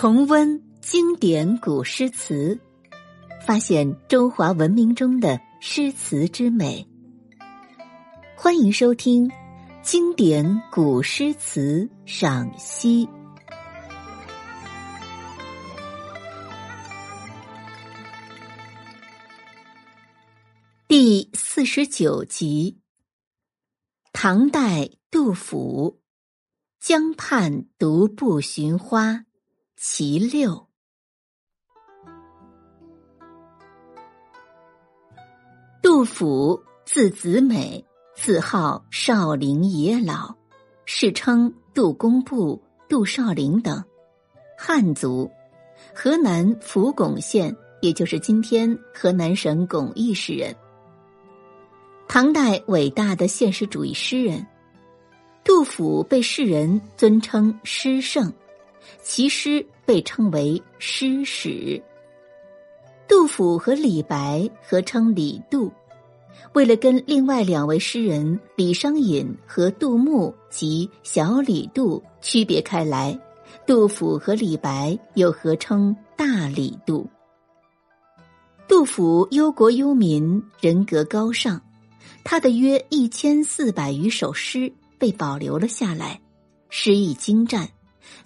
重温经典古诗词，发现中华文明中的诗词之美。欢迎收听《经典古诗词赏析》第四十九集。唐代杜甫《江畔独步寻花·其六》。杜甫字子美，自号少陵野老，世称杜工部、杜少陵等，汉族，河南扶巩县，也就是今天河南省巩义市人。唐代伟大的现实主义诗人，杜甫被世人尊称诗圣，其诗被称为诗史。杜甫和李白合称李杜，为了跟另外两位诗人李商隐和杜牧及小李杜区别开来，杜甫和李白又合称大李杜。杜甫忧国忧民，人格高尚。他的约一千四百余首诗被保留了下来，诗意精湛，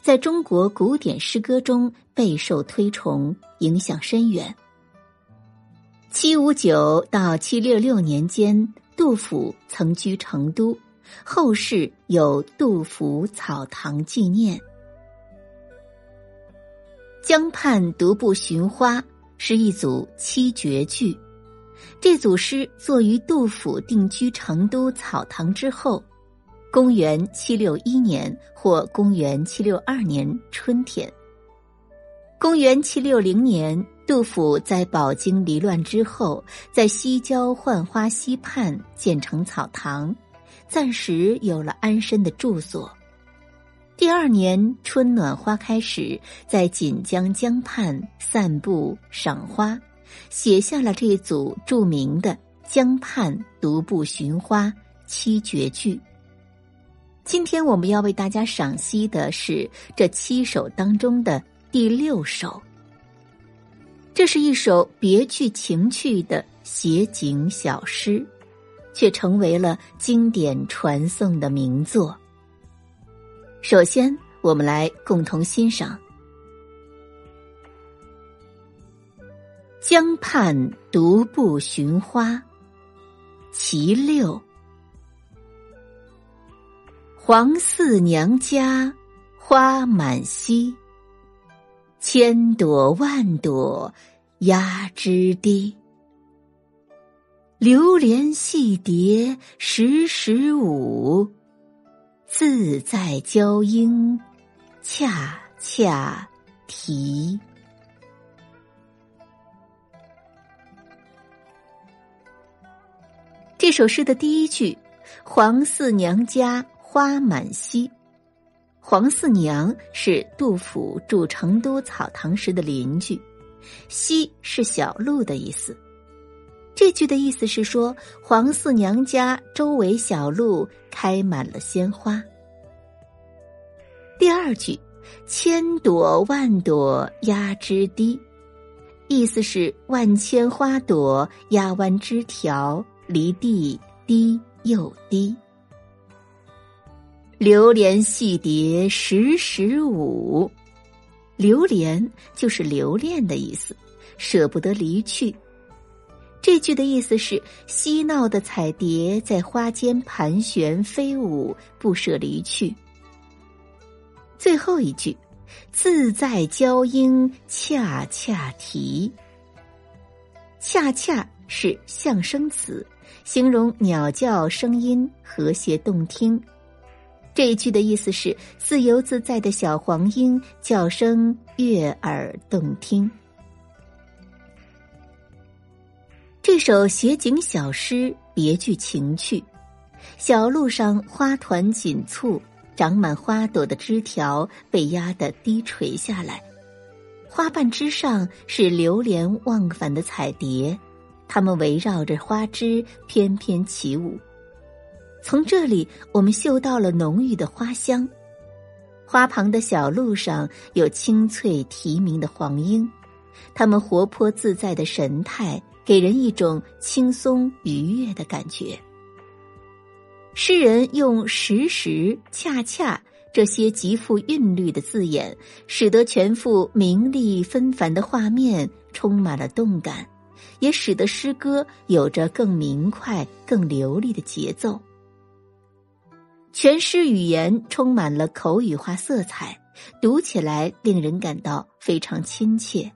在中国古典诗歌中备受推崇，影响深远。七五九到七六六年间，杜甫曾居成都，后世有杜甫草堂纪念。江畔独步寻花是一组七绝句。这组诗作于杜甫定居成都草堂之后，公元七六一年或公元七六二年春天。公元七六零年，杜甫在饱经离乱之后，在西郊浣花溪畔建成草堂，暂时有了安身的住所。第二年春暖花开时，在锦江江畔散步赏花。写下了这组著名的《江畔独步寻花》七绝句。今天我们要为大家赏析的是这七首当中的第六首。这是一首别具情趣的写景小诗，却成为了经典传颂的名作。首先，我们来共同欣赏。江畔独步寻花，其六。黄四娘家花满蹊，千朵万朵压枝低。流连戏蝶时时舞，自在娇莺恰恰啼。这首诗的第一句“黄四娘家花满蹊”，黄四娘是杜甫住成都草堂时的邻居，蹊是小路的意思。这句的意思是说，黄四娘家周围小路开满了鲜花。第二句“千朵万朵压枝低”，意思是万千花朵压弯枝条。离地低又低，流连戏蝶时时舞。流连就是留恋的意思，舍不得离去。这句的意思是嬉闹的彩蝶在花间盘旋飞舞，不舍离去。最后一句，自在娇莺恰恰啼。恰恰是象声词。形容鸟叫声音和谐动听，这一句的意思是自由自在的小黄莺叫声悦耳动听。这首写景小诗别具情趣，小路上花团锦簇，长满花朵的枝条被压得低垂下来，花瓣之上是流连忘返的彩蝶。它们围绕着花枝翩翩起舞，从这里我们嗅到了浓郁的花香。花旁的小路上有清脆啼鸣的黄莺，它们活泼自在的神态给人一种轻松愉悦的感觉。诗人用“时时”“恰恰”这些极富韵律的字眼，使得全幅明丽纷繁的画面充满了动感，也使得诗歌有着更明快、更流利的节奏。全诗语言充满了口语化色彩，读起来令人感到非常亲切，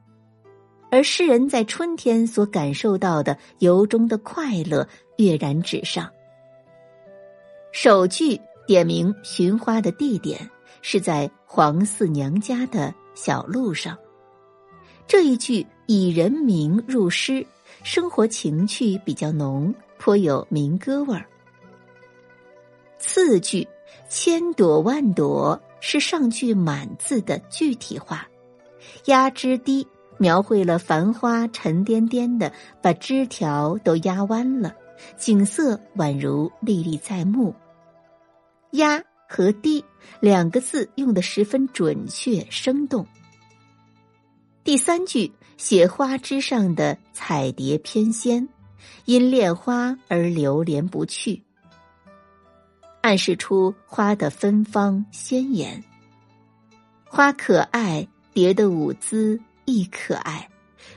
而诗人在春天所感受到的由衷的快乐跃然纸上。首句点明寻花的地点是在黄四娘家的小路上，这一句以人名入诗，生活情趣比较浓，颇有民歌味儿。次句千朵万朵是上句满字的具体化，压枝低描绘了繁花沉甸甸的把枝条都压弯了，景色宛如历历在目。压和低两个字用的十分准确生动。第三句写花枝上的彩蝶翩跹，因恋花而流连不去，暗示出花的芬芳鲜艳。花可爱，蝶的舞姿亦可爱，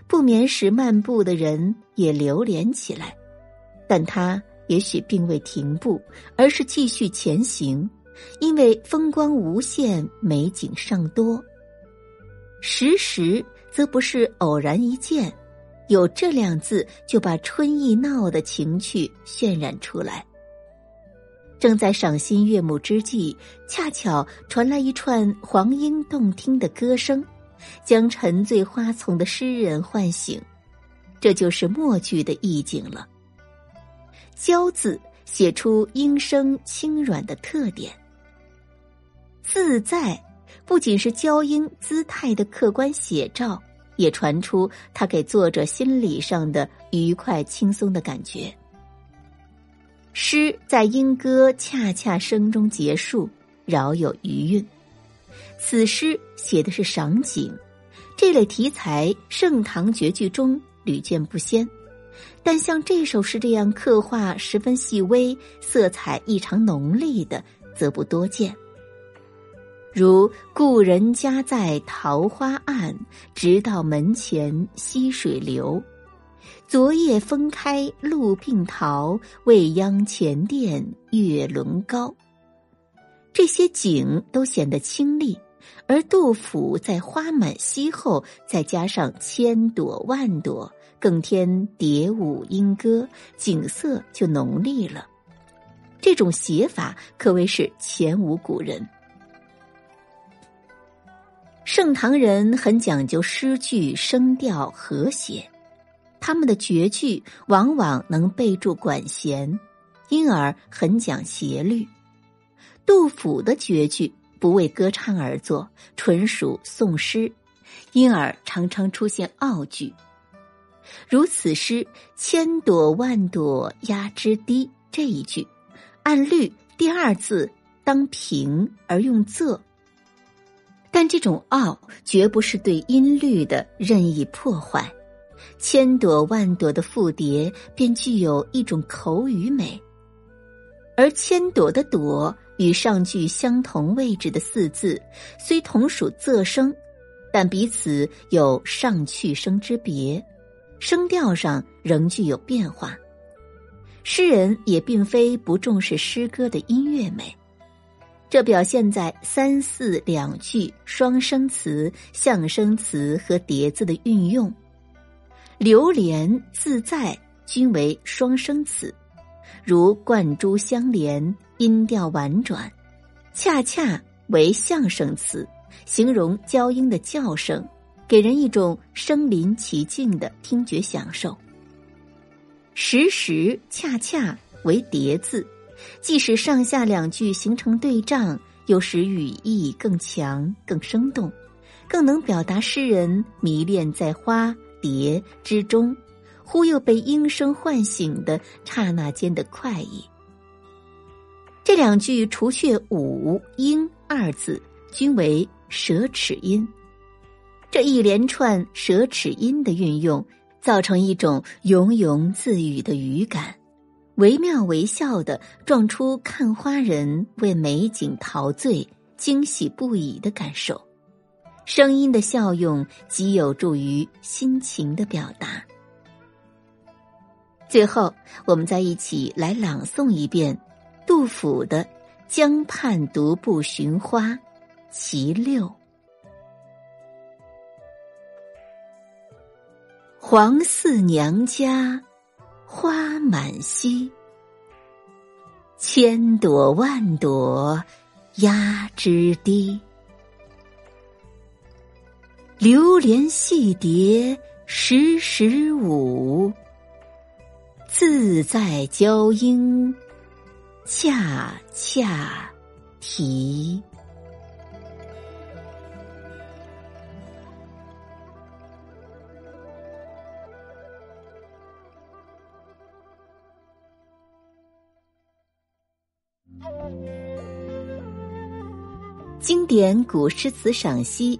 不眠时漫步的人也流连起来。但它。也许并未停步，而是继续前行，因为风光无限，美景尚多。时时则不是偶然一见，有这两字就把春意闹的情趣渲染出来。正在赏心悦目之际，恰巧传来一串黄莺动听的歌声，将沉醉花丛的诗人唤醒，这就是末句的意境了。娇字写出莺声轻软的特点，自在不仅是娇莺姿态的客观写照，也传出他给作者心理上的愉快轻松的感觉。诗在莺歌恰恰声中结束，饶有余韵。此诗写的是赏景，这类题材盛唐绝句中屡见不鲜。但像这首诗这样刻画十分细微、色彩异常浓丽的，则不多见。如“故人家在桃花岸，直到门前溪水流。昨夜风开露并桃，未央前殿月轮高。”这些景都显得清丽，而杜甫在“花满溪后”再加上千朵万朵。更添蝶舞莺歌，景色就浓丽了。这种写法可谓是前无古人。盛唐人很讲究诗句声调和谐，他们的绝句往往能备注管弦，因而很讲斜律。杜甫的绝句不为歌唱而作，纯属宋诗，因而常常出现傲句。如此诗“千朵万朵压枝低”这一句，按律第二字当平而用仄，但这种傲绝不是对音律的任意破坏。千朵万朵的复叠便具有一种口语美，而千朵的朵与上句相同位置的四字虽同属仄声，但彼此有上去声之别。声调上仍具有变化，诗人也并非不重视诗歌的音乐美，这表现在三四两句双声词、象声词和叠字的运用。流连自在均为双声词，如贯珠相连，音调婉转；恰恰为象声词，形容娇莺的叫声。给人一种身临其境的听觉享受。时时恰恰为叠字，即使上下两句形成对仗，又使语义更强、更生动，更能表达诗人迷恋在花蝶之中，忽又被音声唤醒的刹那间的快意。这两句除却“五”“莺”二字，均为舌齿音。这一连串舌齿音的运用，造成一种庸庸自语的语感，惟妙惟肖的撞出看花人为美景陶醉、惊喜不已的感受。声音的效用极有助于心情的表达。最后，我们再一起来朗诵一遍杜甫的《江畔独步寻花·其六》。黄四娘家花满蹊，千朵万朵压枝低。流连戏蝶时时舞，自在娇莺恰恰啼。经典古诗词赏析。